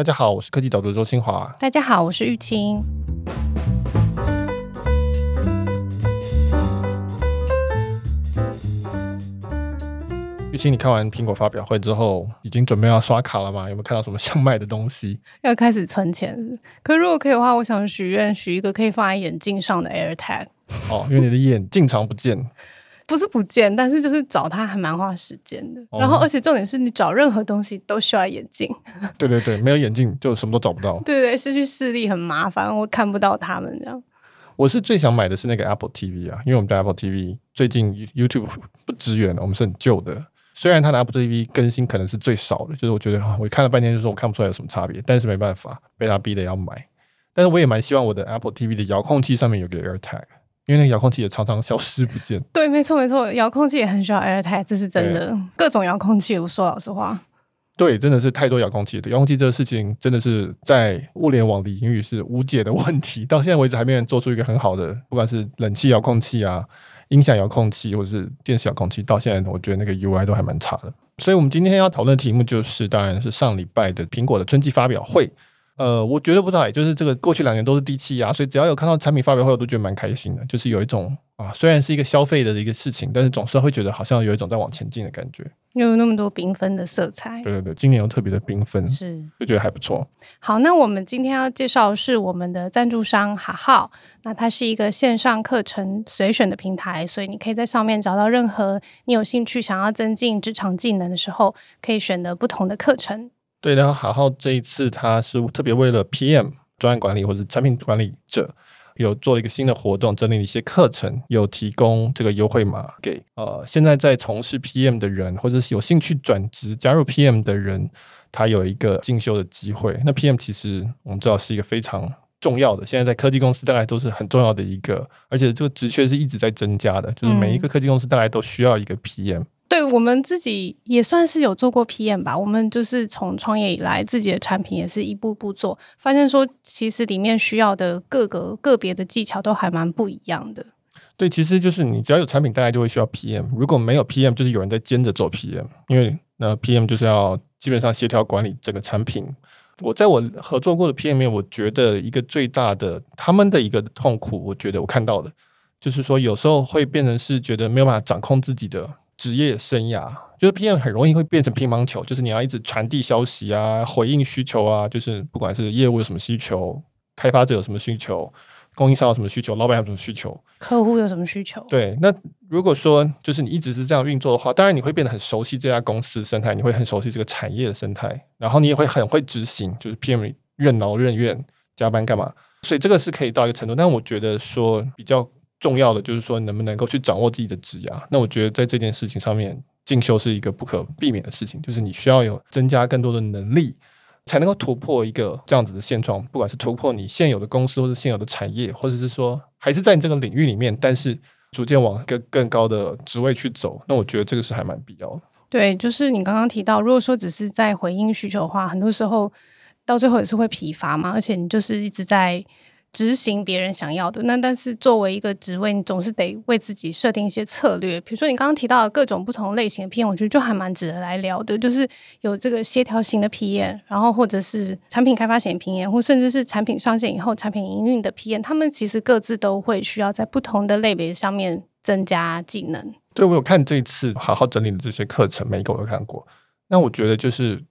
大家好，我是科技导读周清华。大家好，我是玉清。玉清，你看完苹果发表会之后，已经准备要刷卡了吗？有没有看到什么想买的东西？要开始存钱。可如果可以的话，我想许愿许一个可以放在眼镜上的 AirTag。哦，因为你的眼镜常不见。不是不见，但是就是找它还蛮花时间的。哦、然后，而且重点是你找任何东西都需要眼镜。对对对，没有眼镜就什么都找不到。对对，失去视力很麻烦，我看不到他们这样。我是最想买的是那个 Apple TV 啊，因为我们的 Apple TV 最近 YouTube 不支援了，我们是很旧的。虽然它的 Apple TV 更新可能是最少的，就是我觉得我看了半天，就是我看不出来有什么差别，但是没办法，被他逼的要买。但是我也蛮希望我的 Apple TV 的遥控器上面有个 AirTag。因为那个遥控器也常常消失不见。对，没错没错，遥控器也很需要 AirTag，这是真的。各种遥控器，我说老实话。对，真的是太多遥控器。遥控器这个事情，真的是在物联网领域是无解的问题。到现在为止，还没有人做出一个很好的，不管是冷气遥控器啊、音响遥控器，或者是电视遥控器，到现在我觉得那个 UI 都还蛮差的。所以，我们今天要讨论的题目就是，当然是上礼拜的苹果的春季发表会。呃，我觉得不知道，也就是这个过去两年都是低气压，所以只要有看到产品发表会，我都觉得蛮开心的。就是有一种啊，虽然是一个消费的一个事情，但是总是会觉得好像有一种在往前进的感觉。有那么多缤纷的色彩，对对对，今年又特别的缤纷，是就觉得还不错。好，那我们今天要介绍的是我们的赞助商哈浩，那它是一个线上课程随选的平台，所以你可以在上面找到任何你有兴趣想要增进职场技能的时候，可以选择不同的课程。对，然后好好这一次他是特别为了 PM 专案管理或者产品管理者，有做了一个新的活动，整理了一些课程，有提供这个优惠码给呃现在在从事 PM 的人，或者是有兴趣转职加入 PM 的人，他有一个进修的机会。那 PM 其实我们知道是一个非常重要的，现在在科技公司大概都是很重要的一个，而且这个职缺是一直在增加的，就是每一个科技公司大概都需要一个 PM。对，我们自己也算是有做过 PM 吧，我们就是从创业以来，自己的产品也是一步步做，发现说其实里面需要的各个个别的技巧都还蛮不一样的。对，其实就是你只要有产品，大概就会需要 PM。如果没有 PM，就是有人在兼着做 PM，因为那 PM 就是要基本上协调管理整个产品。我在我合作过的 PM 里面，我觉得一个最大的他们的一个痛苦，我觉得我看到的，就是说有时候会变成是觉得没有办法掌控自己的。职业生涯就是 PM 很容易会变成乒乓球，就是你要一直传递消息啊，回应需求啊，就是不管是业务有什么需求，开发者有什么需求，供应商有什么需求，老板有什么需求，客户有什么需求。对，那如果说就是你一直是这样运作的话，当然你会变得很熟悉这家公司的生态，你会很熟悉这个产业的生态，然后你也会很会执行，就是 PM 任劳任怨加班干嘛，所以这个是可以到一个程度，但我觉得说比较。重要的就是说，能不能够去掌握自己的职涯。那我觉得在这件事情上面，进修是一个不可避免的事情。就是你需要有增加更多的能力，才能够突破一个这样子的现状。不管是突破你现有的公司，或者现有的产业，或者是说还是在你这个领域里面，但是逐渐往更更高的职位去走。那我觉得这个是还蛮必要的。对，就是你刚刚提到，如果说只是在回应需求的话，很多时候到最后也是会疲乏嘛。而且你就是一直在。执行别人想要的，那但是作为一个职位，你总是得为自己设定一些策略。比如说你刚刚提到的各种不同类型的 PM，我觉得就还蛮值得来聊的。就是有这个协调型的 PM，然后或者是产品开发型的 PM，或甚至是产品上线以后产品营运的 PM，他们其实各自都会需要在不同的类别上面增加技能。对，我有看这一次好好整理的这些课程，每一个我都看过。那我觉得就是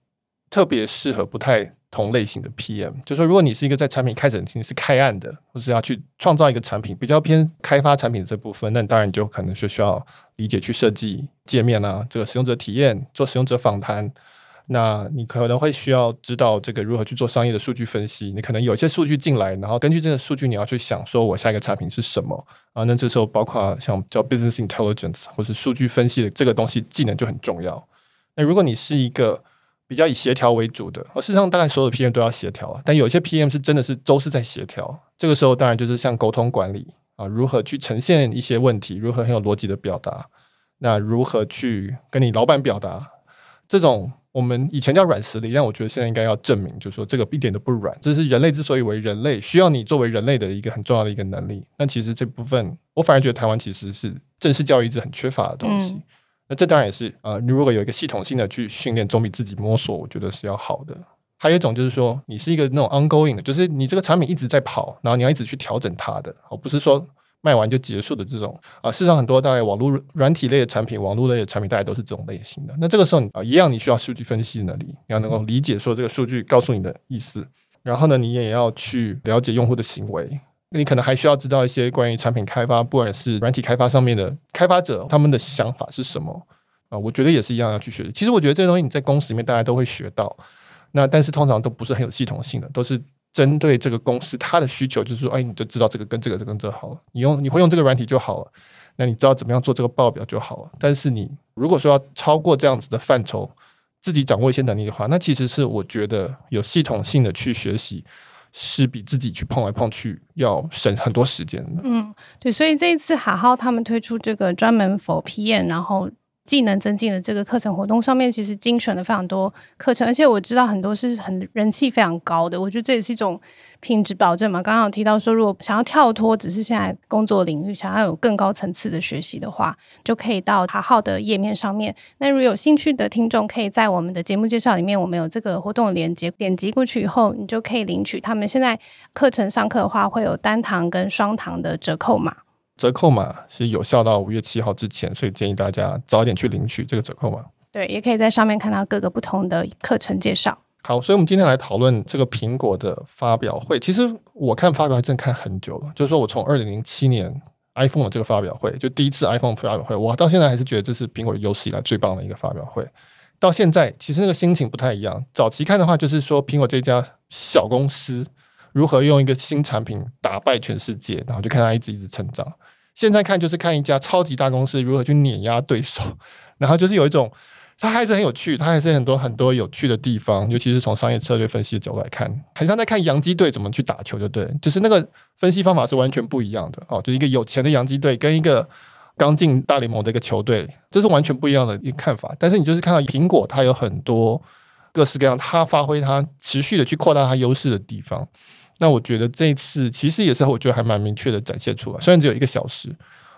特别适合不太。同类型的 PM，就是说，如果你是一个在产品开展你是开案的，或是要去创造一个产品，比较偏开发产品的这部分，那当然你就可能是需要理解去设计界面啊，这个使用者体验，做使用者访谈。那你可能会需要知道这个如何去做商业的数据分析。你可能有一些数据进来，然后根据这个数据，你要去想说我下一个产品是什么啊？那这时候包括像叫 business intelligence 或是数据分析的这个东西技能就很重要。那如果你是一个比较以协调为主的，而事实上大概所有的 PM 都要协调，但有些 PM 是真的是都是在协调。这个时候当然就是像沟通管理啊，如何去呈现一些问题，如何很有逻辑的表达，那如何去跟你老板表达，这种我们以前叫软实力，但我觉得现在应该要证明，就是说这个一点都不软，这是人类之所以为人类，需要你作为人类的一个很重要的一个能力。那其实这部分，我反而觉得台湾其实是正式教育一直很缺乏的东西。那这当然也是，呃，你如果有一个系统性的去训练，总比自己摸索，我觉得是要好的。还有一种就是说，你是一个那种 ongoing 的，就是你这个产品一直在跑，然后你要一直去调整它的，而不是说卖完就结束的这种啊。事实上，很多大概网络软体类的产品、网络类的产品，大概都是这种类型的。那这个时候啊，一样你需要数据分析能力，你要能够理解说这个数据告诉你的意思，然后呢，你也要去了解用户的行为。你可能还需要知道一些关于产品开发，不管是软体开发上面的开发者他们的想法是什么啊？我觉得也是一样要去学的。其实我觉得这些东西你在公司里面大家都会学到。那但是通常都不是很有系统性的，都是针对这个公司它的需求，就是说，哎，你就知道这个跟这个这跟这好了，你用你会用这个软体就好了，那你知道怎么样做这个报表就好了。但是你如果说要超过这样子的范畴，自己掌握一些能力的话，那其实是我觉得有系统性的去学习，是比自己去碰来碰去要省很多时间的。嗯，对，所以这一次哈好他们推出这个专门 for PM，然后。技能增进的这个课程活动上面，其实精选了非常多课程，而且我知道很多是很人气非常高的。我觉得这也是一种品质保证嘛。刚刚有提到说，如果想要跳脱只是现在工作领域，想要有更高层次的学习的话，就可以到卡号的页面上面。那如果有兴趣的听众，可以在我们的节目介绍里面，我们有这个活动的链接，点击过去以后，你就可以领取他们现在课程上课的话，会有单堂跟双堂的折扣码。折扣码是有效到五月七号之前，所以建议大家早点去领取这个折扣码。对，也可以在上面看到各个不同的课程介绍。好，所以我们今天来讨论这个苹果的发表会。其实我看发表会真的看很久了，就是说我从二零零七年 iPhone 的这个发表会，就第一次 iPhone 发表会，我到现在还是觉得这是苹果有史以来最棒的一个发表会。到现在其实那个心情不太一样。早期看的话，就是说苹果这家小公司如何用一个新产品打败全世界，然后就看它一直一直成长。现在看就是看一家超级大公司如何去碾压对手，然后就是有一种，它还是很有趣，它还是很多很多有趣的地方，尤其是从商业策略分析的角度来看，很像在看洋基队怎么去打球，就对，就是那个分析方法是完全不一样的哦，就一个有钱的洋基队跟一个刚进大联盟的一个球队，这是完全不一样的一个看法。但是你就是看到苹果，它有很多各式各样，它发挥它持续的去扩大它优势的地方。那我觉得这一次其实也是我觉得还蛮明确的展现出来，虽然只有一个小时，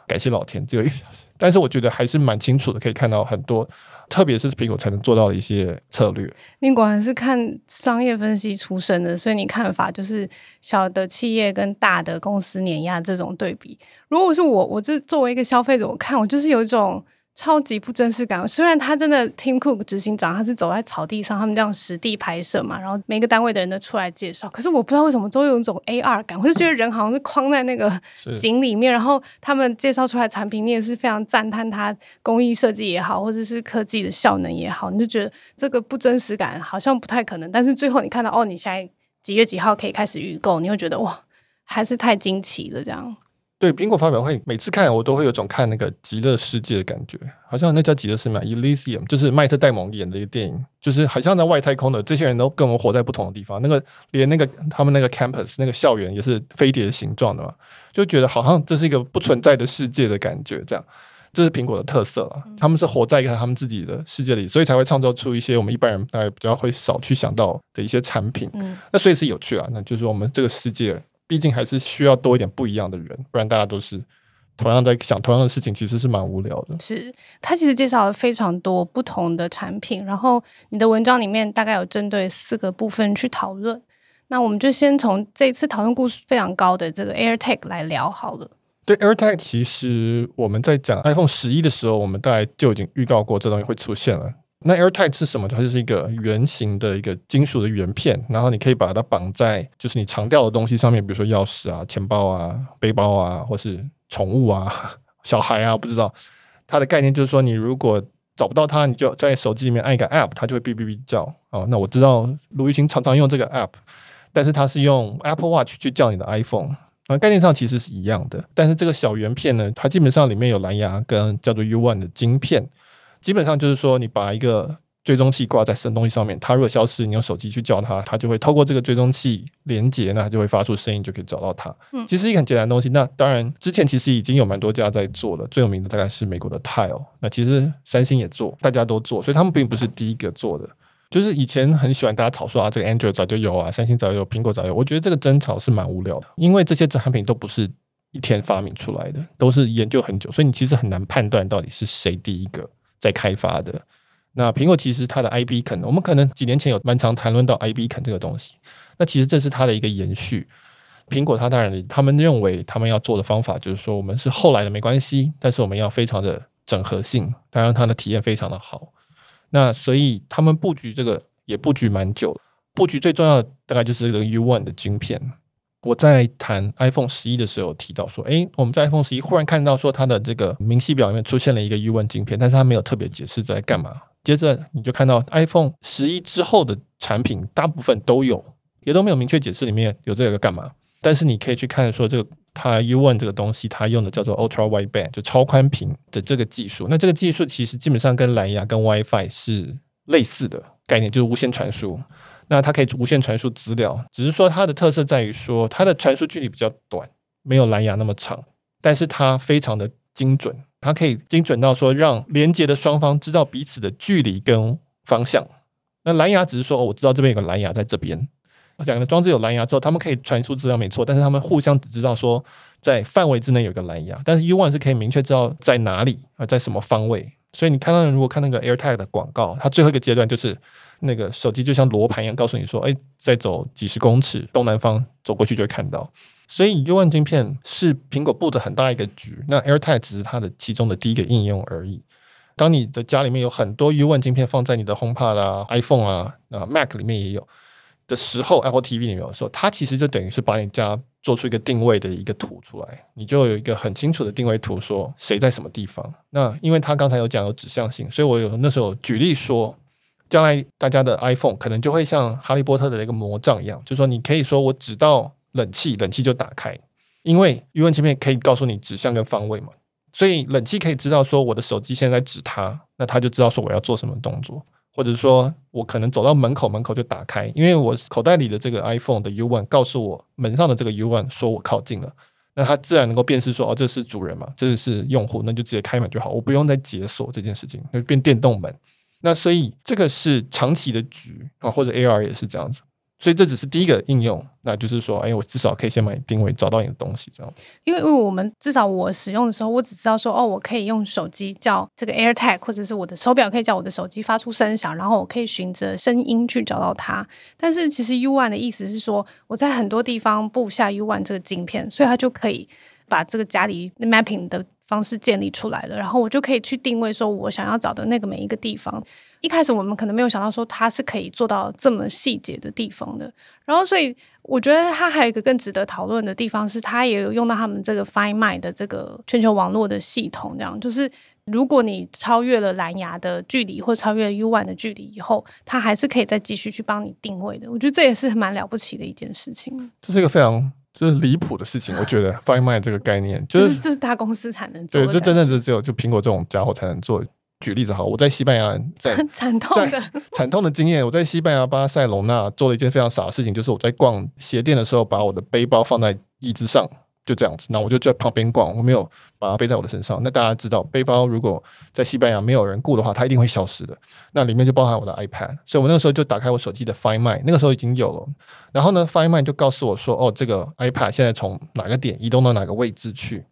感谢老天只有一个小时，但是我觉得还是蛮清楚的，可以看到很多，特别是苹果才能做到的一些策略。你果然是看商业分析出身的，所以你看法就是小的企业跟大的公司碾压这种对比。如果是我，我这作为一个消费者，我看我就是有一种。超级不真实感。虽然他真的 Tim Cook 执行长，他是走在草地上，他们这样实地拍摄嘛，然后每个单位的人都出来介绍。可是我不知道为什么都有一种 AR 感，我就觉得人好像是框在那个井里面，然后他们介绍出来产品，你也是非常赞叹它工艺设计也好，或者是科技的效能也好，你就觉得这个不真实感好像不太可能。但是最后你看到哦，你现在几月几号可以开始预购，你会觉得哇，还是太惊奇了这样。对苹果发表会，每次看我都会有种看那个极乐世界的感觉，好像那叫极乐世界嘛，Elysium，就是迈特戴蒙演的一个电影，就是好像在外太空的这些人都跟我们活在不同的地方。那个连那个他们那个 campus 那个校园也是飞碟的形状的嘛，就觉得好像这是一个不存在的世界的感觉。这样，这是苹果的特色了，他们是活在一个他们自己的世界里，所以才会创造出一些我们一般人大概比较会少去想到的一些产品。嗯，那所以是有趣啊，那就是我们这个世界。毕竟还是需要多一点不一样的人，不然大家都是同样在想同样的事情，其实是蛮无聊的。是，他其实介绍了非常多不同的产品，然后你的文章里面大概有针对四个部分去讨论。那我们就先从这次讨论故事非常高的这个 AirTag 来聊好了。对 AirTag，其实我们在讲 iPhone 十一的时候，我们大概就已经预告过这东西会出现了。那 AirTag 是什么？它就是一个圆形的一个金属的圆片，然后你可以把它绑在就是你常掉的东西上面，比如说钥匙啊、钱包啊、背包啊，或是宠物啊、小孩啊，不知道。它的概念就是说，你如果找不到它，你就在手机里面按一个 App，它就会哔哔哔叫。哦，那我知道卢玉清常常用这个 App，但是它是用 Apple Watch 去叫你的 iPhone。啊，概念上其实是一样的，但是这个小圆片呢，它基本上里面有蓝牙跟叫做 U One 的晶片。基本上就是说，你把一个追踪器挂在什么东西上面，它如果消失，你用手机去叫它，它就会透过这个追踪器连接，那它就会发出声音，就可以找到它。嗯，其实一个很简单的东西。那当然，之前其实已经有蛮多家在做了，最有名的大概是美国的 Tile。那其实三星也做，大家都做，所以他们并不是第一个做的。就是以前很喜欢大家吵说啊，这个 Android 早就有啊，三星早就有，苹果早有。我觉得这个争吵是蛮无聊的，因为这些产品都不是一天发明出来的，都是研究很久，所以你其实很难判断到底是谁第一个。在开发的，那苹果其实它的 I B 肯我们可能几年前有蛮常谈论到 I B 肯这个东西。那其实这是它的一个延续。苹果它当然，他们认为他们要做的方法就是说，我们是后来的没关系，但是我们要非常的整合性，当然它的体验非常的好。那所以他们布局这个也布局蛮久，布局最重要的大概就是这个 U1 的晶片。我在谈 iPhone 十一的时候提到说，诶，我们在 iPhone 十一忽然看到说它的这个明细表里面出现了一个 U1 镜片，但是它没有特别解释在干嘛。接着你就看到 iPhone 十一之后的产品大部分都有，也都没有明确解释里面有这个干嘛。但是你可以去看说这个它 U1 这个东西，它用的叫做 Ultra Wideband，就超宽屏的这个技术。那这个技术其实基本上跟蓝牙跟 WiFi 是类似的概念，就是无线传输。那它可以无线传输资料，只是说它的特色在于说它的传输距离比较短，没有蓝牙那么长，但是它非常的精准，它可以精准到说让连接的双方知道彼此的距离跟方向。那蓝牙只是说，哦，我知道这边有个蓝牙在这边，两个装置有蓝牙之后，他们可以传输资料没错，但是他们互相只知道说在范围之内有个蓝牙，但是 U1 是可以明确知道在哪里啊，在什么方位。所以你看到如果看那个 AirTag 的广告，它最后一个阶段就是。那个手机就像罗盘一样，告诉你说：“哎，再走几十公尺东南方走过去就会看到。”所以 U1 晶片是苹果布的很大一个局。那 AirTag 只是它的其中的第一个应用而已。当你的家里面有很多 U1 晶片放在你的 HomePod 啊、iPhone 啊、啊 Mac 里面也有的时候，Apple TV 里面有的时候，它其实就等于是把你家做出一个定位的一个图出来，你就有一个很清楚的定位图，说谁在什么地方。那因为他刚才有讲有指向性，所以我有那时候举例说。将来大家的 iPhone 可能就会像哈利波特的一个魔杖一样，就说你可以说我指到冷气，冷气就打开，因为 U1 晶片可以告诉你指向跟方位嘛，所以冷气可以知道说我的手机现在指它，那它就知道说我要做什么动作，或者说我可能走到门口，门口就打开，因为我口袋里的这个 iPhone 的 U1 告诉我门上的这个 U1 说我靠近了，那它自然能够辨识说哦，这是主人嘛，这是用户，那就直接开门就好，我不用再解锁这件事情，就变电动门。那所以这个是长期的局啊，或者 AR 也是这样子，所以这只是第一个应用，那就是说，哎，我至少可以先把你定位，找到你的东西，这样。因为因为我们至少我使用的时候，我只知道说，哦，我可以用手机叫这个 AirTag，或者是我的手表可以叫我的手机发出声响，然后我可以循着声音去找到它。但是其实 UOne 的意思是说，我在很多地方布下 UOne 这个镜片，所以它就可以把这个家里 mapping 的。方式建立出来了，然后我就可以去定位说我想要找的那个每一个地方。一开始我们可能没有想到说它是可以做到这么细节的地方的。然后，所以我觉得它还有一个更值得讨论的地方是，它也有用到他们这个 Find My 的这个全球网络的系统。这样就是，如果你超越了蓝牙的距离或超越了 U One 的距离以后，它还是可以再继续去帮你定位的。我觉得这也是蛮了不起的一件事情。这是一个非常。就是离谱的事情，我觉得 Find My 这个概念，就是就是大公司才能做。对，就真的是只有就苹果这种家伙才能做。举例子好，我在西班牙，在惨痛的惨痛的经验，我在西班牙巴塞隆纳做了一件非常傻的事情，就是我在逛鞋店的时候，把我的背包放在椅子上。就这样子，那我就在旁边逛，我没有把它背在我的身上。那大家知道，背包如果在西班牙没有人顾的话，它一定会消失的。那里面就包含我的 iPad，所以我那个时候就打开我手机的 Find My，那个时候已经有了。然后呢，Find My 就告诉我说，哦，这个 iPad 现在从哪个点移动到哪个位置去。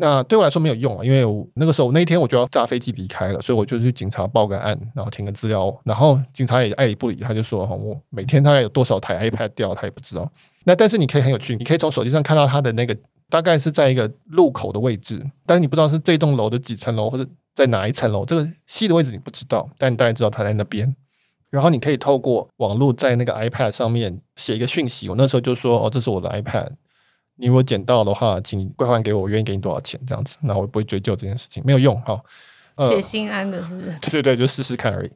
那对我来说没有用啊，因为我那个时候那一天我就要炸飞机离开了，所以我就去警察报个案，然后填个资料，然后警察也爱理不理，他就说，哦，我每天大概有多少台 iPad 掉，他也不知道。那但是你可以很有趣，你可以从手机上看到他的那个。大概是在一个路口的位置，但是你不知道是这栋楼的几层楼，或者在哪一层楼，这个细的位置你不知道，但你大概知道它在那边。然后你可以透过网络在那个 iPad 上面写一个讯息。我那时候就说：“哦，这是我的 iPad，你如果捡到的话，请归还给我，我愿意给你多少钱？”这样子，那我不会追究这件事情，没有用哈。写、呃、心安的是不是？对对对，就试试看而已。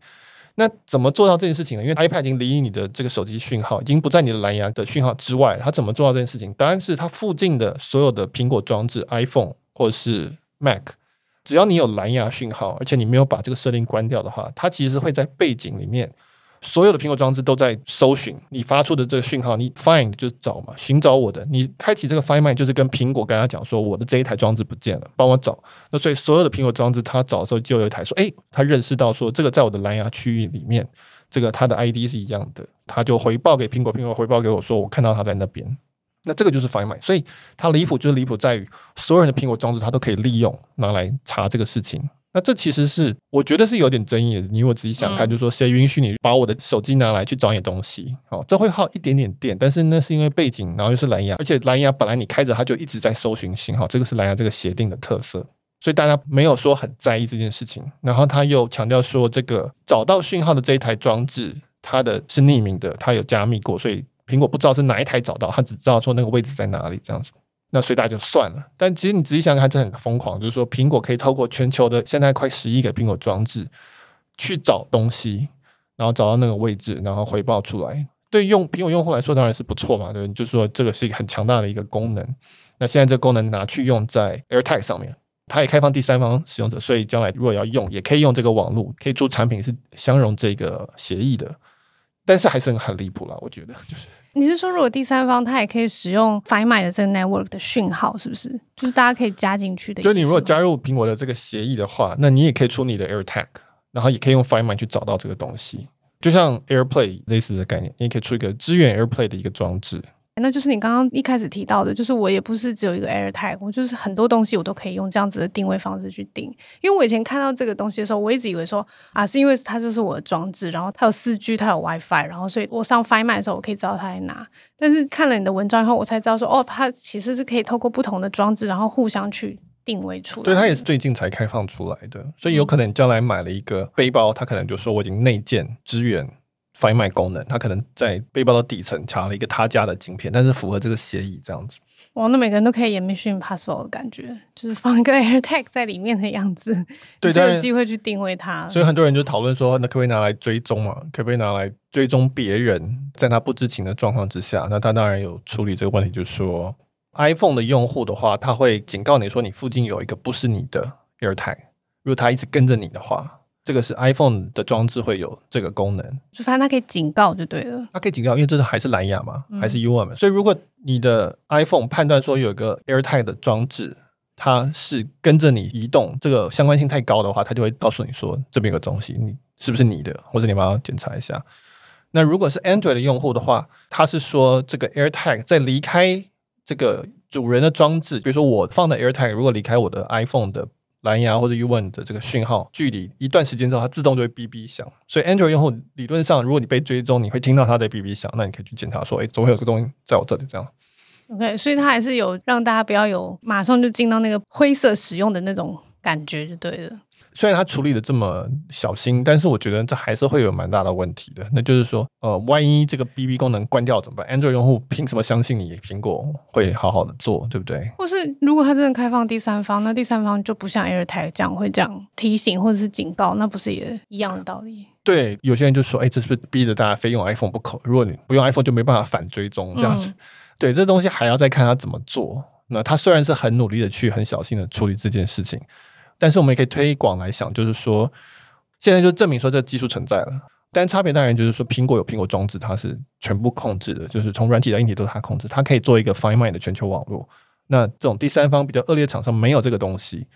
那怎么做到这件事情呢？因为 iPad 已经离你的这个手机讯号已经不在你的蓝牙的讯号之外，它怎么做到这件事情？答案是它附近的所有的苹果装置，iPhone 或者是 Mac，只要你有蓝牙讯号，而且你没有把这个设定关掉的话，它其实会在背景里面。所有的苹果装置都在搜寻你发出的这个讯号，你 find 就找嘛，寻找我的。你开启这个 Find My 就是跟苹果跟他讲说，我的这一台装置不见了，帮我找。那所以所有的苹果装置，他找的时候就有一台说，诶，他认识到说这个在我的蓝牙区域里面，这个它的 ID 是一样的，他就回报给苹果，苹果回报给我说，我看到他在那边。那这个就是 Find My，所以它离谱就是离谱在于，所有人的苹果装置它都可以利用拿来查这个事情。那这其实是我觉得是有点争议的。你如果仔细想看，就是说谁允许你把我的手机拿来去找你的东西？哦，这会耗一点点电，但是那是因为背景，然后又是蓝牙，而且蓝牙本来你开着它就一直在搜寻信号，这个是蓝牙这个协定的特色，所以大家没有说很在意这件事情。然后他又强调说，这个找到讯号的这一台装置，它的是匿名的，它有加密过，所以苹果不知道是哪一台找到，它只知道说那个位置在哪里这样子。那所以大家就算了，但其实你仔细想想看，这很疯狂，就是说苹果可以透过全球的现在快十亿个苹果装置去找东西，然后找到那个位置，然后回报出来。对用苹果用户来说当然是不错嘛，对，就是说这个是一个很强大的一个功能。那现在这个功能拿去用在 AirTag 上面，它也开放第三方使用者，所以将来如果要用，也可以用这个网络，可以出产品是相容这个协议的。但是还是很离谱了，我觉得就是。你是说，如果第三方他也可以使用 Find My 的这个 network 的讯号，是不是？就是大家可以加进去的。就你如果加入苹果的这个协议的话，那你也可以出你的 AirTag，然后也可以用 Find My 去找到这个东西，就像 AirPlay 类似的概念，你也可以出一个支援 AirPlay 的一个装置。那就是你刚刚一开始提到的，就是我也不是只有一个 AirTag，我就是很多东西我都可以用这样子的定位方式去定。因为我以前看到这个东西的时候，我一直以为说啊，是因为它就是我的装置，然后它有四 G，它有 WiFi，然后所以我上 Find My 的时候，我可以知道它在哪。但是看了你的文章以后，我才知道说哦，它其实是可以透过不同的装置，然后互相去定位出来。对，它也是最近才开放出来的，所以有可能将来买了一个背包，它可能就说我已经内建支援。Find My 功能，它可能在背包的底层插了一个他家的晶片，但是符合这个协议这样子。哇，那每个人都可以演 Mission Impossible 的感觉，就是放一个 AirTag 在里面的样子，对，就有机会去定位它。所以很多人就讨论说，那可不可以拿来追踪嘛？可不可以拿来追踪别人，在他不知情的状况之下？那他当然有处理这个问题，就是说 iPhone 的用户的话，他会警告你说，你附近有一个不是你的 AirTag，如果他一直跟着你的话。这个是 iPhone 的装置会有这个功能，就反正它可以警告就对了。它可以警告，因为这是还是蓝牙嘛，还是 UM，、嗯、所以如果你的 iPhone 判断说有一个 AirTag 的装置，它是跟着你移动，这个相关性太高的话，它就会告诉你说这边有个东西，你是不是你的，或者你帮我检查一下。那如果是 Android 的用户的话，它是说这个 AirTag 在离开这个主人的装置，比如说我放的 AirTag 如果离开我的 iPhone 的。蓝牙或者 U One 的这个讯号距离一段时间之后，它自动就会哔哔响。所以 Android 用户理论上，如果你被追踪，你会听到它的哔哔响，那你可以去检查说，哎，总会有个东西在我这里这样。OK，所以它还是有让大家不要有马上就进到那个灰色使用的那种感觉就对了。虽然他处理的这么小心，但是我觉得这还是会有蛮大的问题的。那就是说，呃，万一这个 BB 功能关掉怎么办？Android 用户凭什么相信你苹果会好好的做，对不对？或是如果他真的开放第三方，那第三方就不像 AirTag 这样会这样提醒或者是警告，那不是也一样的道理？对，有些人就说，哎，这是不是逼着大家非用 iPhone 不可？如果你不用 iPhone，就没办法反追踪这样子。嗯、对，这东西还要再看他怎么做。那他虽然是很努力的去很小心的处理这件事情。但是我们也可以推广来想，就是说，现在就证明说这技术存在了。但差别当然就是说，苹果有苹果装置，它是全部控制的，就是从软体到硬体都是它控制，它可以做一个 Find My 的全球网络。那这种第三方比较恶劣厂商没有这个东西，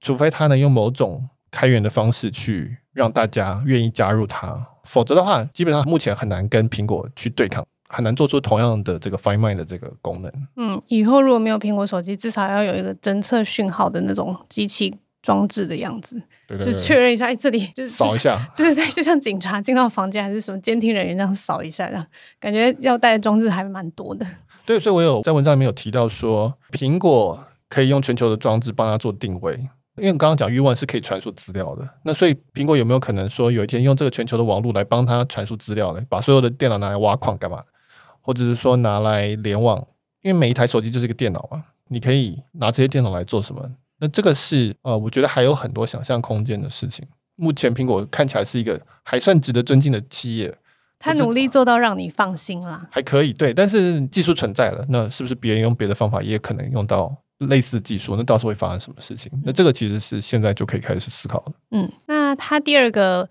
除非它能用某种开源的方式去让大家愿意加入它，否则的话，基本上目前很难跟苹果去对抗，很难做出同样的这个 Find My 的这个功能。嗯，以后如果没有苹果手机，至少要有一个侦测讯号的那种机器。装置的样子，对对对，就确认一下，哎，这里就是扫一下，对 对对，就像警察进到房间还是什么监听人员这样扫一下，这样感觉要带的装置还蛮多的。对，所以我有在文章里面有提到说，苹果可以用全球的装置帮他做定位，因为刚刚讲 U1 是可以传输资料的，那所以苹果有没有可能说有一天用这个全球的网络来帮他传输资料呢？把所有的电脑拿来挖矿干嘛？或者是说拿来联网？因为每一台手机就是一个电脑嘛，你可以拿这些电脑来做什么？那这个是呃，我觉得还有很多想象空间的事情。目前苹果看起来是一个还算值得尊敬的企业，他努力做到让你放心啦，还可以对。但是技术存在了，那是不是别人用别的方法也可能用到类似技术？那到时候会发生什么事情？那这个其实是现在就可以开始思考了。嗯，那它第二个。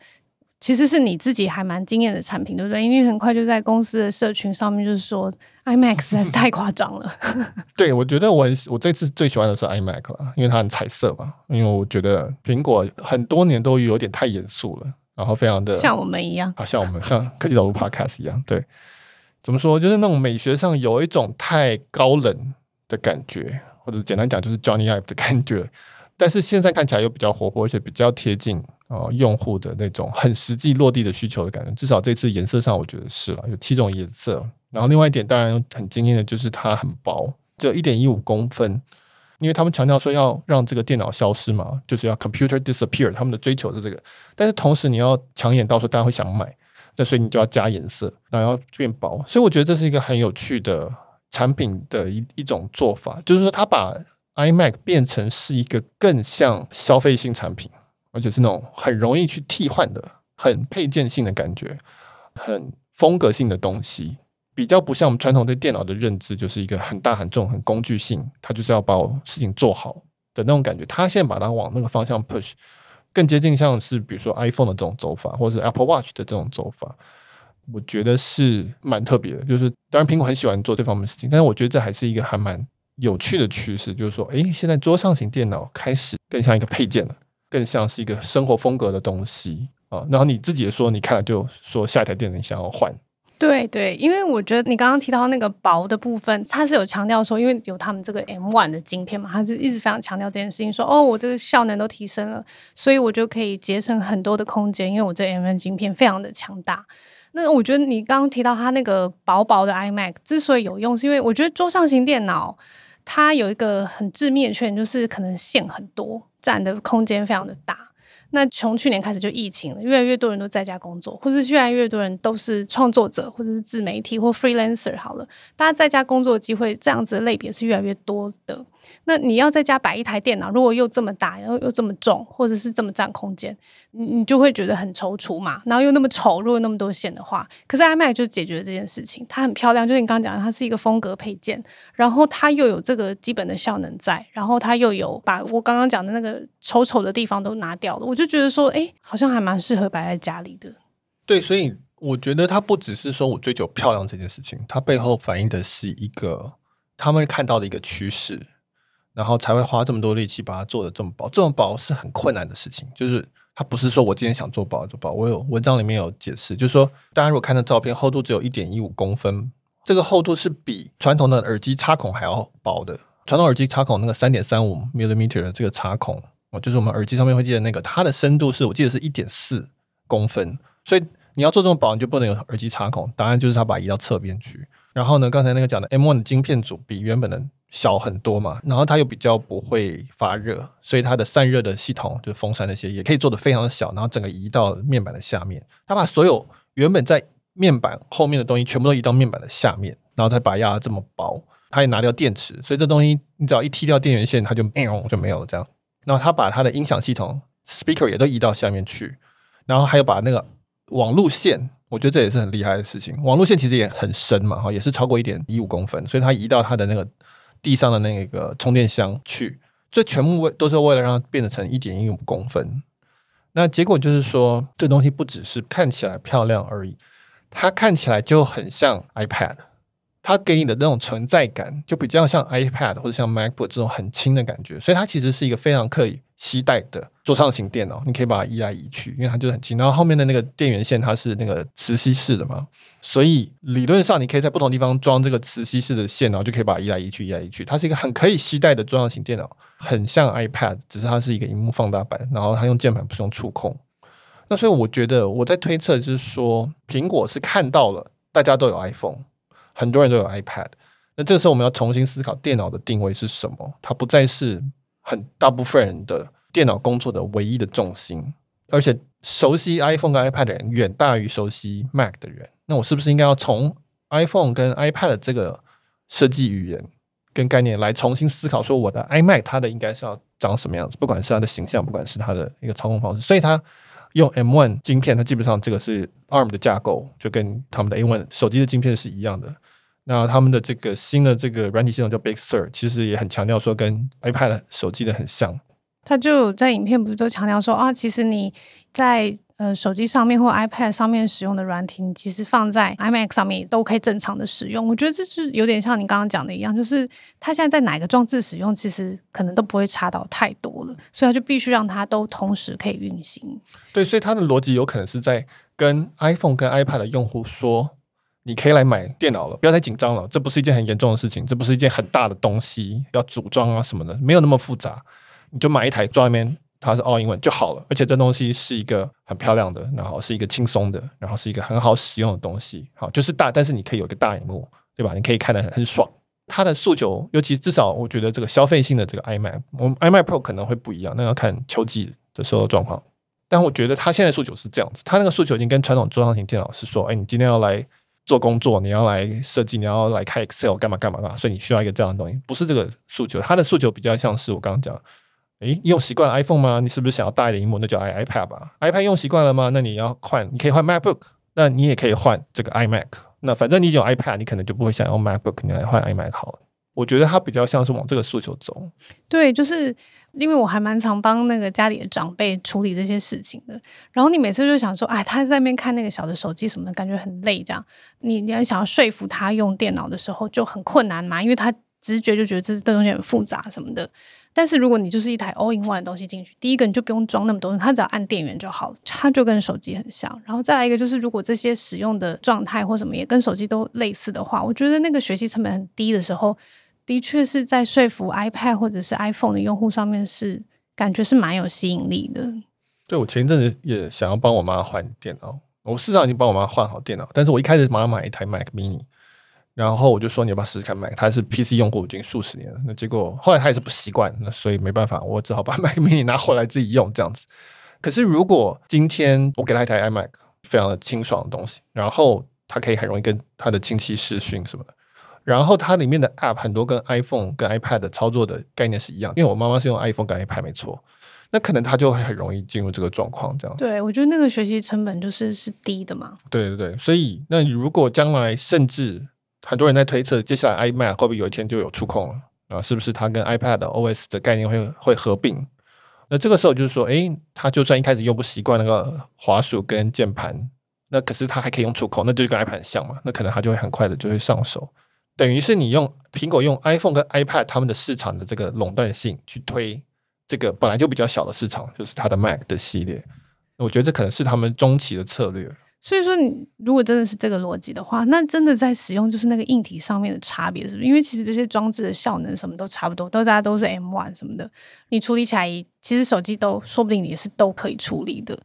其实是你自己还蛮惊艳的产品，对不对？因为很快就在公司的社群上面，就是说，IMAX 实在是太夸张了。对，我觉得我很我这次最喜欢的是 IMAX，了，因为它很彩色嘛。因为我觉得苹果很多年都有点太严肃了，然后非常的像我们一样，啊，像我们像科技导入 Podcast 一样。对，怎么说？就是那种美学上有一种太高冷的感觉，或者简单讲就是 Johnny Ive 的感觉。但是现在看起来又比较活泼，而且比较贴近啊、呃、用户的那种很实际落地的需求的感觉。至少这次颜色上，我觉得是了，有七种颜色。然后另外一点，当然很惊艳的就是它很薄，只有一点一五公分。因为他们强调说要让这个电脑消失嘛，就是要 computer disappear，他们的追求是这个。但是同时你要抢眼到说大家会想买，那所以你就要加颜色，然后变薄。所以我觉得这是一个很有趣的产品的一一种做法，就是说它把 iMac 变成是一个更像消费性产品，而且是那种很容易去替换的、很配件性的感觉、很风格性的东西，比较不像我们传统对电脑的认知，就是一个很大很重、很工具性，它就是要把我事情做好的那种感觉。它现在把它往那个方向 push，更接近像是比如说 iPhone 的这种走法，或者是 Apple Watch 的这种走法，我觉得是蛮特别的。就是当然苹果很喜欢做这方面的事情，但是我觉得这还是一个还蛮。有趣的趋势就是说，诶，现在桌上型电脑开始更像一个配件了，更像是一个生活风格的东西啊。然后你自己也说，你看了就说下一台电脑你想要换。对对，因为我觉得你刚刚提到那个薄的部分，它是有强调说，因为有他们这个 M1 的晶片嘛，它就一直非常强调这件事情，说哦，我这个效能都提升了，所以我就可以节省很多的空间，因为我这 M1 晶片非常的强大。那我觉得你刚刚提到它那个薄薄的 iMac 之所以有用，是因为我觉得桌上型电脑。它有一个很致命的缺点，就是可能线很多，占的空间非常的大。那从去年开始就疫情了，越来越多人都在家工作，或是越来越多人都是创作者，或者是自媒体或 freelancer。好了，大家在家工作的机会，这样子的类别是越来越多的。那你要在家摆一台电脑，如果又这么大，然后又这么重，或者是这么占空间，你你就会觉得很踌躇嘛。然后又那么丑，如果那么多线的话，可是 iMac 就解决了这件事情。它很漂亮，就是你刚刚讲的，它是一个风格配件，然后它又有这个基本的效能在，然后它又有把我刚刚讲的那个丑丑的地方都拿掉了，我就觉得说，哎，好像还蛮适合摆在家里的。对，所以我觉得它不只是说我追求漂亮这件事情，它背后反映的是一个他们看到的一个趋势。然后才会花这么多力气把它做得这么薄，这种薄是很困难的事情。就是它不是说我今天想做薄就薄。我有文章里面有解释，就是说大家如果看的照片，厚度只有一点一五公分，这个厚度是比传统的耳机插孔还要薄的。传统耳机插孔那个三点三五 millimeter 的这个插孔，哦，就是我们耳机上面会记得那个，它的深度是我记得是一点四公分。所以你要做这么薄，你就不能有耳机插孔。答案就是它把它移到侧边去。然后呢，刚才那个讲的 M1 的晶片组比原本的。小很多嘛，然后它又比较不会发热，所以它的散热的系统就是风扇那些也可以做的非常的小，然后整个移到面板的下面。它把所有原本在面板后面的东西全部都移到面板的下面，然后再把它压这么薄。它也拿掉电池，所以这东西你只要一踢掉电源线，它就就没有了这样。然后它把它的音响系统 speaker 也都移到下面去，然后还有把那个网路线，我觉得这也是很厉害的事情。网路线其实也很深嘛，哈，也是超过一点一五公分，所以它移到它的那个。地上的那个充电箱去，这全部为都是为了让它变得成一点一五公分。那结果就是说，这东西不只是看起来漂亮而已，它看起来就很像 iPad，它给你的那种存在感就比较像 iPad 或者像 MacBook 这种很轻的感觉，所以它其实是一个非常可以携带的桌上型电脑，你可以把它移来移去，因为它就是很轻。然后后面的那个电源线它是那个磁吸式的嘛，所以理论上你可以在不同地方装这个磁吸式的线，然后就可以把它移来移去，移来移去。它是一个很可以携带的桌上型电脑，很像 iPad，只是它是一个荧幕放大版，然后它用键盘不是用触控。那所以我觉得我在推测就是说，苹果是看到了大家都有 iPhone，很多人都有 iPad，那这个时候我们要重新思考电脑的定位是什么？它不再是很大部分人的。电脑工作的唯一的重心，而且熟悉 iPhone 跟 iPad 的人远大于熟悉 Mac 的人。那我是不是应该要从 iPhone 跟 iPad 这个设计语言跟概念来重新思考，说我的 iMac 它的应该是要长什么样子？不管是它的形象，不管是它的一个操控方式。所以它用 M1 晶片，它基本上这个是 ARM 的架构，就跟他们的 A1 手机的晶片是一样的。那他们的这个新的这个软体系统叫 Big Sur，其实也很强调说跟 iPad 手机的很像。他就在影片不是都强调说啊，其实你在呃手机上面或 iPad 上面使用的软体，你其实放在 iMac 上面也都可以正常的使用。我觉得这就是有点像你刚刚讲的一样，就是它现在在哪个装置使用，其实可能都不会差到太多了，所以他就必须让它都同时可以运行。对，所以它的逻辑有可能是在跟 iPhone 跟 iPad 的用户说，你可以来买电脑了，不要太紧张了，这不是一件很严重的事情，这不是一件很大的东西要组装啊什么的，没有那么复杂。你就买一台装里面它是 All in One 就好了。而且这东西是一个很漂亮的，然后是一个轻松的，然后是一个很好使用的东西。好，就是大，但是你可以有一个大荧幕，对吧？你可以看得很很爽。它的诉求，尤其至少我觉得这个消费性的这个 iMac，我们 iMac Pro 可能会不一样，那要看秋季的时候状况。但我觉得它现在诉求是这样子，它那个诉求已经跟传统桌上型电脑是说，哎，你今天要来做工作，你要来设计，你要来开 Excel 干嘛干嘛干嘛，所以你需要一个这样的东西，不是这个诉求。他的诉求比较像是我刚刚讲，哎，用习惯 iPhone 吗？你是不是想要大一点萤幕？那就 i iPad 吧。iPad 用习惯了吗？那你要换，你可以换 MacBook，那你也可以换这个 iMac。那反正你有 iPad，你可能就不会想用 MacBook，你来换 iMac 好了。我觉得他比较像是往这个诉求走。对，就是因为我还蛮常帮那个家里的长辈处理这些事情的。然后你每次就想说，哎，他在那边看那个小的手机什么的，感觉很累。这样，你你要想要说服他用电脑的时候就很困难嘛，因为他直觉就觉得这这东西很复杂什么的。但是如果你就是一台 all-in-one 的东西进去，第一个你就不用装那么多，他只要按电源就好了，它就跟手机很像。然后再来一个就是，如果这些使用的状态或什么也跟手机都类似的话，我觉得那个学习成本很低的时候。的确是在说服 iPad 或者是 iPhone 的用户上面是感觉是蛮有吸引力的。对，我前一阵子也想要帮我妈换电脑，我事实上已经帮我妈换好电脑，但是我一开始马上买一台 Mac Mini，然后我就说你要不要试试看 Mac，他是 PC 用过已经数十年了，那结果后来他也是不习惯，那所以没办法，我只好把 Mac Mini 拿回来自己用这样子。可是如果今天我给他一台 iMac，非常的清爽的东西，然后他可以很容易跟他的亲戚视讯什么的。然后它里面的 App 很多跟 iPhone 跟 iPad 的操作的概念是一样，因为我妈妈是用 iPhone 跟 iPad 没错，那可能她就会很容易进入这个状况，这样。对，我觉得那个学习成本就是是低的嘛。对对对，所以那如果将来甚至很多人在推测，接下来 iMac 会不会有一天就有触控了啊？是不是它跟 iPad OS 的概念会会合并？那这个时候就是说，诶，他就算一开始用不习惯那个滑鼠跟键盘，那可是他还可以用触控，那就跟 iPad 像嘛，那可能他就会很快的就会上手。等于是你用苹果用 iPhone 跟 iPad 他们的市场的这个垄断性去推这个本来就比较小的市场，就是它的 Mac 的系列。我觉得这可能是他们中期的策略。所以说，你如果真的是这个逻辑的话，那真的在使用就是那个硬体上面的差别，是不是？因为其实这些装置的效能什么都差不多，都大家都是 M1 什么的，你处理起来，其实手机都说不定也是都可以处理的，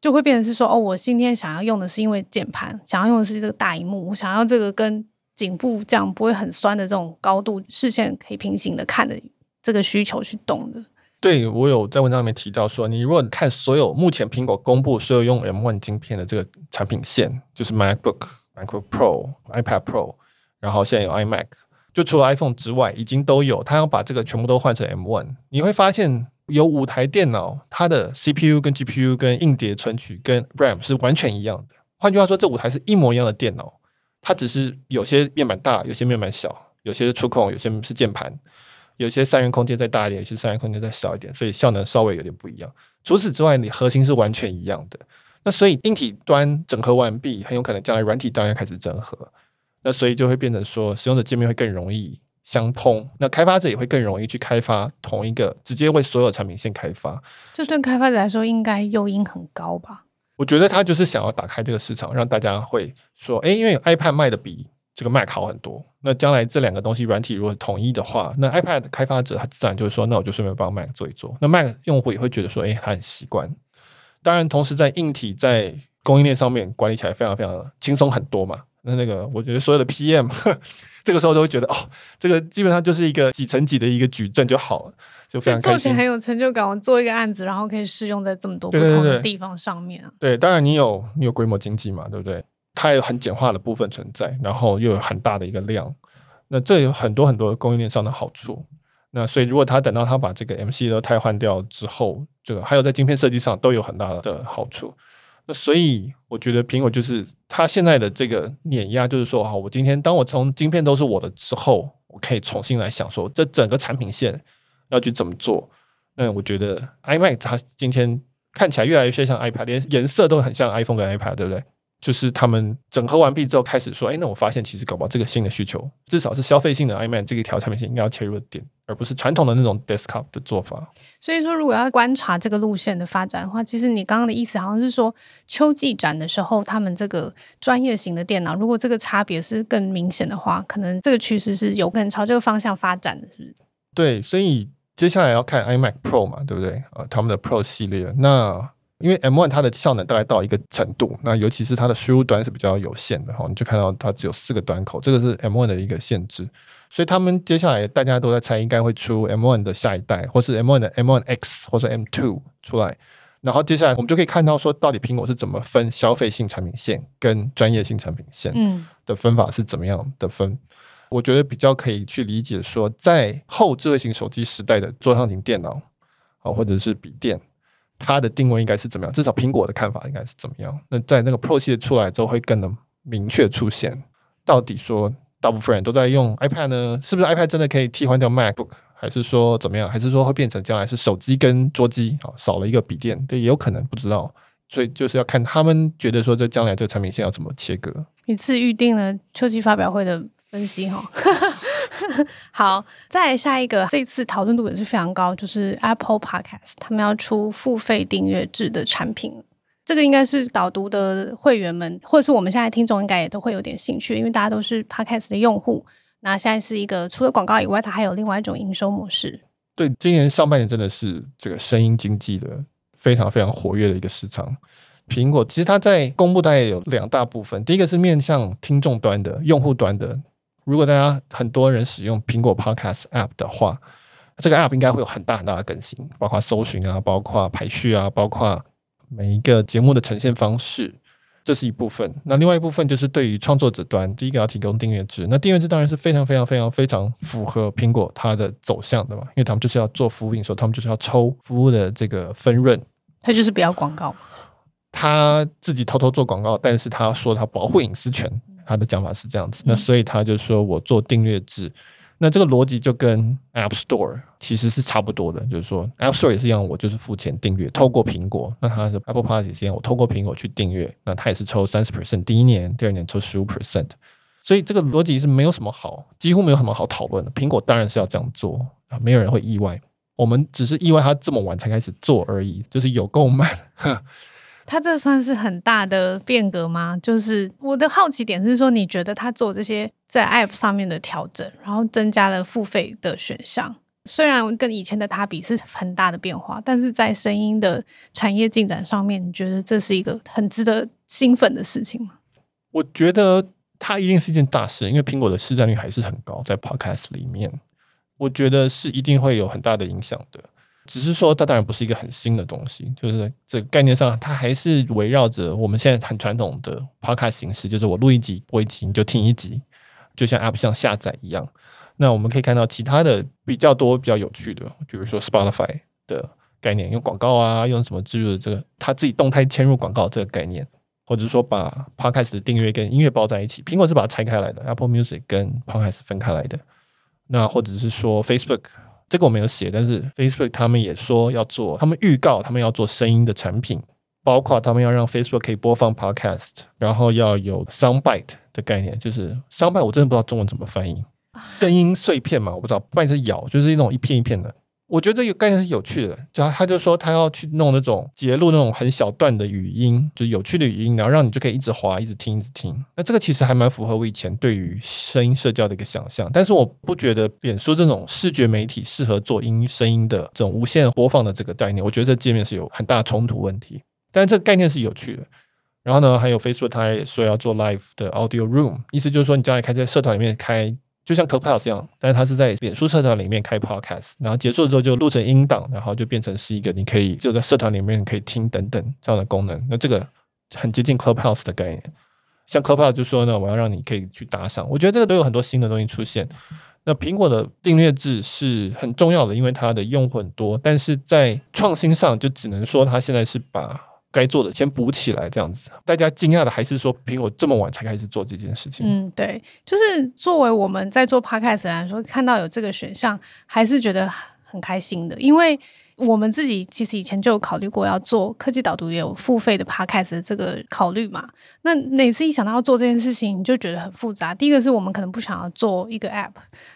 就会变成是说，哦，我今天想要用的是因为键盘，想要用的是这个大萤幕，我想要这个跟。颈部这样不会很酸的这种高度视线可以平行的看的这个需求去动的。对，我有在文章里面提到说，你如果看所有目前苹果公布所有用 M1 晶片的这个产品线，就是 MacBook、MacBook Pro、iPad Pro，然后现在有 iMac，就除了 iPhone 之外，已经都有。他要把这个全部都换成 M1，你会发现有五台电脑，它的 CPU 跟 GPU 跟硬碟存取跟 RAM 是完全一样的。换句话说，这五台是一模一样的电脑。它只是有些面板大，有些面板小，有些是触控，有些是键盘，有些散热空间再大一点，有些散热空间再小一点，所以效能稍微有点不一样。除此之外，你核心是完全一样的。那所以硬体端整合完毕，很有可能将来软体端要开始整合。那所以就会变成说，使用者界面会更容易相通，那开发者也会更容易去开发同一个，直接为所有产品线开发。这对开发者来说，应该诱因很高吧？我觉得他就是想要打开这个市场，让大家会说，哎，因为 iPad 卖的比这个 Mac 好很多。那将来这两个东西软体如果统一的话，那 iPad 开发者他自然就会说，那我就顺便帮 Mac 做一做。那 Mac 用户也会觉得说，哎，他很习惯。当然，同时在硬体在供应链上面管理起来非常非常的轻松很多嘛。那那个，我觉得所有的 PM 这个时候都会觉得，哦，这个基本上就是一个几层级的一个矩阵就好了。就非常做起来很有成就感，我做一个案子，然后可以适用在这么多不同的地方上面啊。对，对，对，对，当然你有你有规模经济嘛，对不对？它有很简化的部分存在，然后又有很大的一个量，那这有很多很多供应链上的好处。那所以如果他等到他把这个 MCU 都替换掉之后，这个还有在晶片设计上都有很大的好处。那所以我觉得苹果就是它现在的这个碾压，就是说，哈，我今天当我从晶片都是我的之后，我可以重新来想说，这整个产品线。要去怎么做？那我觉得 iMac 它今天看起来越来越像 iPad，连颜色都很像 iPhone 跟 iPad，对不对？就是他们整合完毕之后，开始说：“哎，那我发现其实搞不好这个新的需求，至少是消费性的 iMac 这一条产品线应该要切入的点，而不是传统的那种 desktop 的做法。”所以说，如果要观察这个路线的发展的话，其实你刚刚的意思好像是说，秋季展的时候，他们这个专业型的电脑，如果这个差别是更明显的话，可能这个趋势是有可能朝这个方向发展的，是不是？对，所以。接下来要看 iMac Pro 嘛，对不对？啊，他们的 Pro 系列。那因为 M1 它的效能大概到一个程度，那尤其是它的输入端是比较有限的哈，你就看到它只有四个端口，这个是 M1 的一个限制。所以他们接下来大家都在猜，应该会出 M1 的下一代，或是 M1 的 M1 X 或是 M2 出来。然后接下来我们就可以看到说，到底苹果是怎么分消费性产品线跟专业性产品线的分法是怎么样的分？嗯、我觉得比较可以去理解说，在后智慧型手机时代的桌上型电脑啊，或者是笔电，它的定位应该是怎么样？至少苹果的看法应该是怎么样？那在那个 Pro 系列出来之后，会更能明确出现，到底说大部分人都在用 iPad 呢？是不是 iPad 真的可以替换掉 MacBook？还是说怎么样？还是说会变成将来是手机跟桌机啊，少了一个笔电？对，也有可能不知道。所以就是要看他们觉得说，这将来这个产品线要怎么切割。一次预定了秋季发表会的分析哈。好，再下一个，这次讨论度也是非常高，就是 Apple Podcast 他们要出付费订阅制的产品。这个应该是导读的会员们，或者是我们现在听众应该也都会有点兴趣，因为大家都是 Podcast 的用户。那现在是一个除了广告以外，它还有另外一种营收模式。对，今年上半年真的是这个声音经济的非常非常活跃的一个市场。苹果其实它在公布大概有两大部分，第一个是面向听众端的用户端的。如果大家很多人使用苹果 Podcast App 的话，这个 App 应该会有很大很大的更新，包括搜寻啊，包括排序啊，包括每一个节目的呈现方式。这是一部分，那另外一部分就是对于创作者端，第一个要提供订阅制。那订阅制当然是非常非常非常非常符合苹果它的走向的嘛，因为他们就是要做服务营收，他们就是要抽服务的这个分润。他就是不要广告，他自己偷偷做广告，但是他说他保护隐私权，他的讲法是这样子。那所以他就说我做订阅制。那这个逻辑就跟 App Store 其实是差不多的，就是说 App Store 也是一样，我就是付钱订阅，透过苹果。那它的 Apple Podcast 也是一样，我透过苹果去订阅，那它也是抽三十 percent，第一年、第二年抽十五 percent。所以这个逻辑是没有什么好，几乎没有什么好讨论的。苹果当然是要这样做啊，没有人会意外。我们只是意外他这么晚才开始做而已，就是有够慢。它这算是很大的变革吗？就是我的好奇点是说，你觉得他做这些在 App 上面的调整，然后增加了付费的选项，虽然跟以前的它比是很大的变化，但是在声音的产业进展上面，你觉得这是一个很值得兴奋的事情吗？我觉得它一定是一件大事，因为苹果的市占率还是很高，在 Podcast 里面，我觉得是一定会有很大的影响的。只是说，它当然不是一个很新的东西，就是这个概念上，它还是围绕着我们现在很传统的 podcast 形式，就是我录一集播一集，你就听一集，就像 app 像下载一样。那我们可以看到其他的比较多、比较有趣的，比如说 Spotify 的概念，用广告啊，用什么植入的这个，它自己动态嵌入广告这个概念，或者说把 podcast 的订阅跟音乐包在一起。苹果是把它拆开来的，Apple Music 跟 podcast 分开来的。那或者是说 Facebook。这个我没有写，但是 Facebook 他们也说要做，他们预告他们要做声音的产品，包括他们要让 Facebook 可以播放 Podcast，然后要有 Soundbite 的概念，就是 Soundbite 我真的不知道中文怎么翻译，声音碎片嘛，我不知道，不然是咬，就是那种一片一片的。我觉得这个概念是有趣的，就他就说他要去弄那种截录那种很小段的语音，就有趣的语音，然后让你就可以一直滑、一直听、一直听。那这个其实还蛮符合我以前对于声音社交的一个想象，但是我不觉得脸书这种视觉媒体适合做音声音的这种无限播放的这个概念。我觉得这界面是有很大的冲突问题，但是这个概念是有趣的。然后呢，还有 Facebook 他也说要做 Live 的 Audio Room，意思就是说你将来开在社团里面开。就像 Clubhouse 一样，但是它是在脸书社团里面开 Podcast，然后结束之后就录成音档，然后就变成是一个你可以就在社团里面可以听等等这样的功能。那这个很接近 Clubhouse 的概念。像 Clubhouse 就说呢，我要让你可以去打赏。我觉得这个都有很多新的东西出现。那苹果的订阅制是很重要的，因为它的用户很多，但是在创新上就只能说它现在是把。该做的先补起来，这样子。大家惊讶的还是说，苹果这么晚才开始做这件事情。嗯，对，就是作为我们在做 Podcast 来说，看到有这个选项，还是觉得很开心的。因为我们自己其实以前就有考虑过要做科技导读，也有付费的 podcast 的这个考虑嘛。那每次一想到要做这件事情，你就觉得很复杂。第一个是我们可能不想要做一个 app，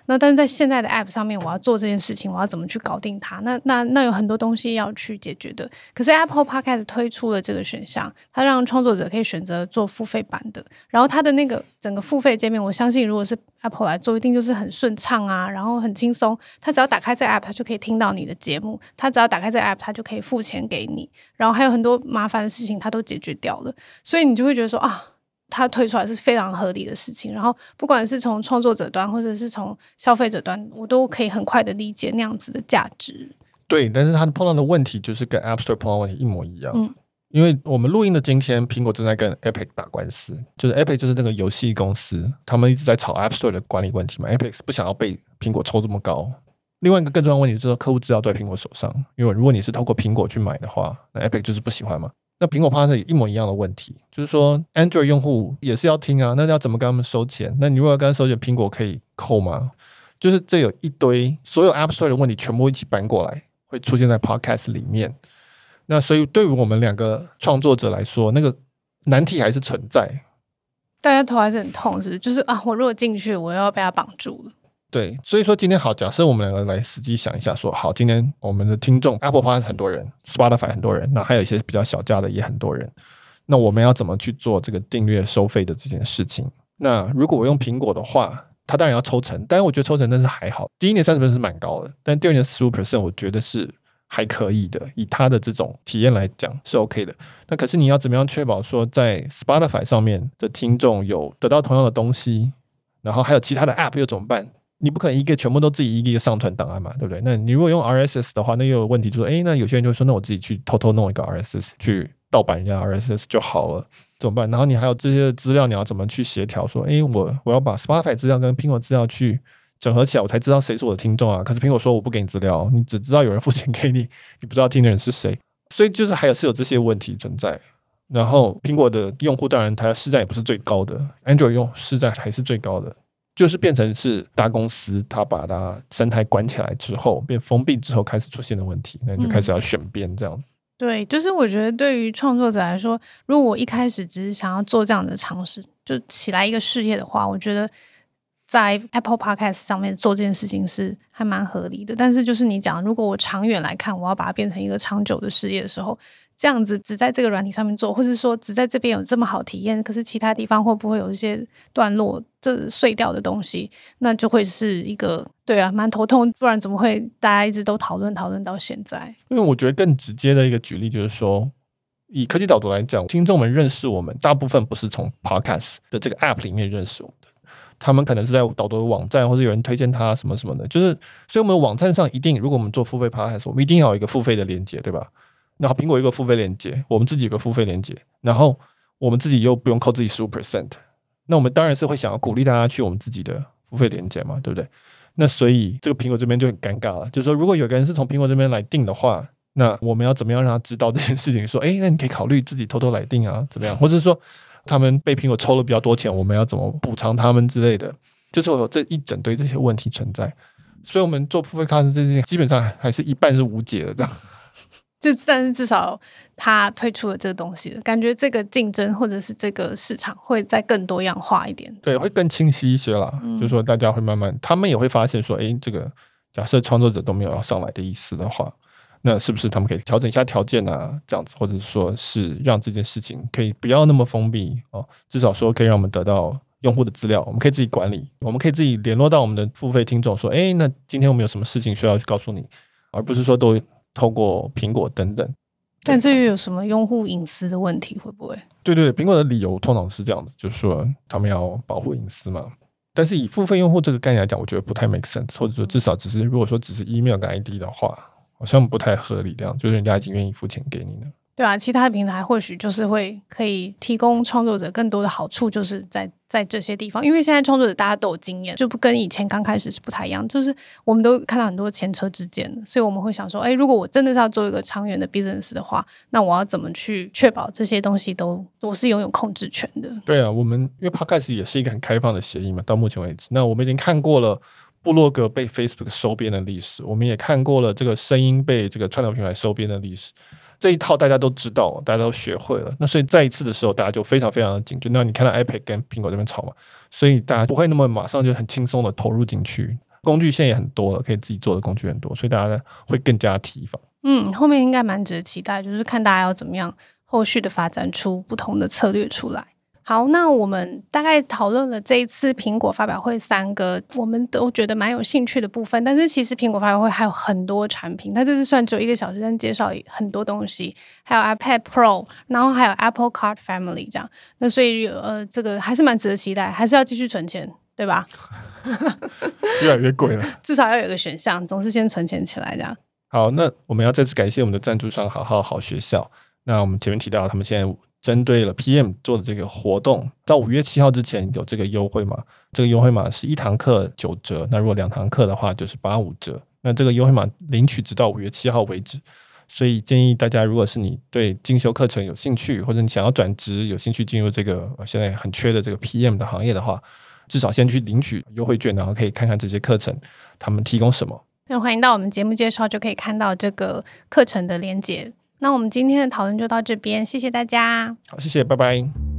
那但是在现在的 app 上面，我要做这件事情，我要怎么去搞定它？那那那有很多东西要去解决的。可是 Apple Podcast 推出了这个选项，它让创作者可以选择做付费版的，然后它的那个整个付费界面，我相信如果是 Apple 来做，一定就是很顺畅啊，然后很轻松。它只要打开这 app，它就可以听到你的节目。它只要打开这 app，它就可以付钱给你。然后还有很多麻烦的事情，它都解决掉了。所以你就会觉得说啊，它推出来是非常合理的事情。然后不管是从创作者端，或者是从消费者端，我都可以很快的理解那样子的价值。对，但是它碰到的问题就是跟 App Store 碰到问题一模一样。嗯，因为我们录音的今天，苹果正在跟 Epic 打官司，就是 Epic 就是那个游戏公司，他们一直在吵 App Store 的管理问题嘛。Epic 不想要被苹果抽这么高。另外一个更重要的问题就是说，客户资料都在苹果手上，因为如果你是透过苹果去买的话，那 Epic 就是不喜欢嘛。那苹果怕是一模一样的问题，就是说 Android 用户也是要听啊，那要怎么跟他们收钱？那你如果要跟他收钱，苹果可以扣吗？就是这有一堆所有 App Store 的问题全部一起搬过来，会出现在 Podcast 里面。那所以对于我们两个创作者来说，那个难题还是存在。大家头还是很痛，是不是？就是啊，我如果进去，我又要被他绑住了。对，所以说今天好，假设我们两个来实际想一下说，好，今天我们的听众 Apple Pass 很多人，Spotify 很多人，那还有一些比较小价的也很多人，那我们要怎么去做这个订阅收费的这件事情？那如果我用苹果的话，它当然要抽成，但是我觉得抽成真是还好，第一年三十分是蛮高的，但第二年十五 percent 我觉得是还可以的，以它的这种体验来讲是 OK 的。那可是你要怎么样确保说在 Spotify 上面的听众有得到同样的东西，然后还有其他的 App 又怎么办？你不可能一个全部都自己一个一个上传档案嘛，对不对？那你如果用 RSS 的话，那又有问题，就说诶，那有些人就说，那我自己去偷偷弄一个 RSS 去盗版人家 RSS 就好了，怎么办？然后你还有这些资料，你要怎么去协调？说，诶，我我要把 Spotify 资料跟苹果资料去整合起来，我才知道谁是我的听众啊。可是苹果说我不给你资料，你只知道有人付钱给你，你不知道听的人是谁。所以就是还有是有这些问题存在。然后苹果的用户当然它市占也不是最高的，Android 用市占还是最高的。就是变成是大公司，它把它生态关起来之后，变封闭之后开始出现的问题，那就开始要选边这样、嗯。对，就是我觉得对于创作者来说，如果我一开始只是想要做这样的尝试，就起来一个事业的话，我觉得在 Apple Podcast 上面做这件事情是还蛮合理的。但是就是你讲，如果我长远来看，我要把它变成一个长久的事业的时候。这样子只在这个软体上面做，或者说只在这边有这么好体验，可是其他地方会不会有一些段落这碎掉的东西？那就会是一个对啊，蛮头痛。不然怎么会大家一直都讨论讨论到现在？因为我觉得更直接的一个举例就是说，以科技导读来讲，听众们认识我们，大部分不是从 Podcast 的这个 App 里面认识我，他们可能是在导读的网站，或者有人推荐他什么什么的。就是所以我们网站上一定，如果我们做付费 Podcast，我们一定要有一个付费的连接，对吧？然后苹果有个付费链接，我们自己有个付费链接，然后我们自己又不用扣自己十五 percent，那我们当然是会想要鼓励大家去我们自己的付费链接嘛，对不对？那所以这个苹果这边就很尴尬了，就是说如果有个人是从苹果这边来订的话，那我们要怎么样让他知道这件事情？说，哎，那你可以考虑自己偷偷来订啊，怎么样？或者说他们被苹果抽了比较多钱，我们要怎么补偿他们之类的？就是有这一整堆这些问题存在，所以我们做付费卡的这些基本上还是一半是无解的这样。就但是至少他推出了这个东西了，感觉这个竞争或者是这个市场会再更多样化一点，对，会更清晰一些啦。嗯、就是说大家会慢慢，他们也会发现说，哎，这个假设创作者都没有要上来的意思的话，那是不是他们可以调整一下条件啊？这样子，或者说是让这件事情可以不要那么封闭哦，至少说可以让我们得到用户的资料，我们可以自己管理，我们可以自己联络到我们的付费听众，说，哎，那今天我们有什么事情需要去告诉你，而不是说都。透过苹果等等，但这又有什么用户隐私的问题？会不会？对对对，苹果的理由通常是这样子，就是说他们要保护隐私嘛。但是以付费用户这个概念来讲，我觉得不太 make sense，或者说至少只是如果说只是 email 跟 ID 的话，好像不太合理这样，就是人家已经愿意付钱给你了。对啊，其他的平台或许就是会可以提供创作者更多的好处，就是在在这些地方，因为现在创作者大家都有经验，就不跟以前刚开始是不太一样，就是我们都看到很多前车之鉴，所以我们会想说，哎，如果我真的是要做一个长远的 business 的话，那我要怎么去确保这些东西都我是拥有控制权的？对啊，我们因为 Podcast 也是一个很开放的协议嘛，到目前为止，那我们已经看过了布洛格被 Facebook 收编的历史，我们也看过了这个声音被这个串流平台收编的历史。这一套大家都知道，大家都学会了。那所以再一次的时候，大家就非常非常的紧张。那你看到 iPad 跟苹果这边吵嘛，所以大家不会那么马上就很轻松的投入进去。工具线也很多了，可以自己做的工具很多，所以大家会更加提防。嗯，后面应该蛮值得期待，就是看大家要怎么样后续的发展出不同的策略出来。好，那我们大概讨论了这一次苹果发表会三个我们都觉得蛮有兴趣的部分，但是其实苹果发表会还有很多产品，它这次算只有一个小时，但介绍很多东西，还有 iPad Pro，然后还有 Apple Card Family 这样，那所以呃，这个还是蛮值得期待，还是要继续存钱，对吧？越来越贵了，至少要有个选项，总是先存钱起来这样。好，那我们要再次感谢我们的赞助商好好好学校。那我们前面提到，他们现在。针对了 PM 做的这个活动，到五月七号之前有这个优惠码，这个优惠码是一堂课九折，那如果两堂课的话就是八五折。那这个优惠码领取直到五月七号为止，所以建议大家，如果是你对进修课程有兴趣，或者你想要转职有兴趣进入这个现在很缺的这个 PM 的行业的话，至少先去领取优惠券，然后可以看看这些课程他们提供什么。那欢迎到我们节目介绍就可以看到这个课程的链接。那我们今天的讨论就到这边，谢谢大家。好，谢谢，拜拜。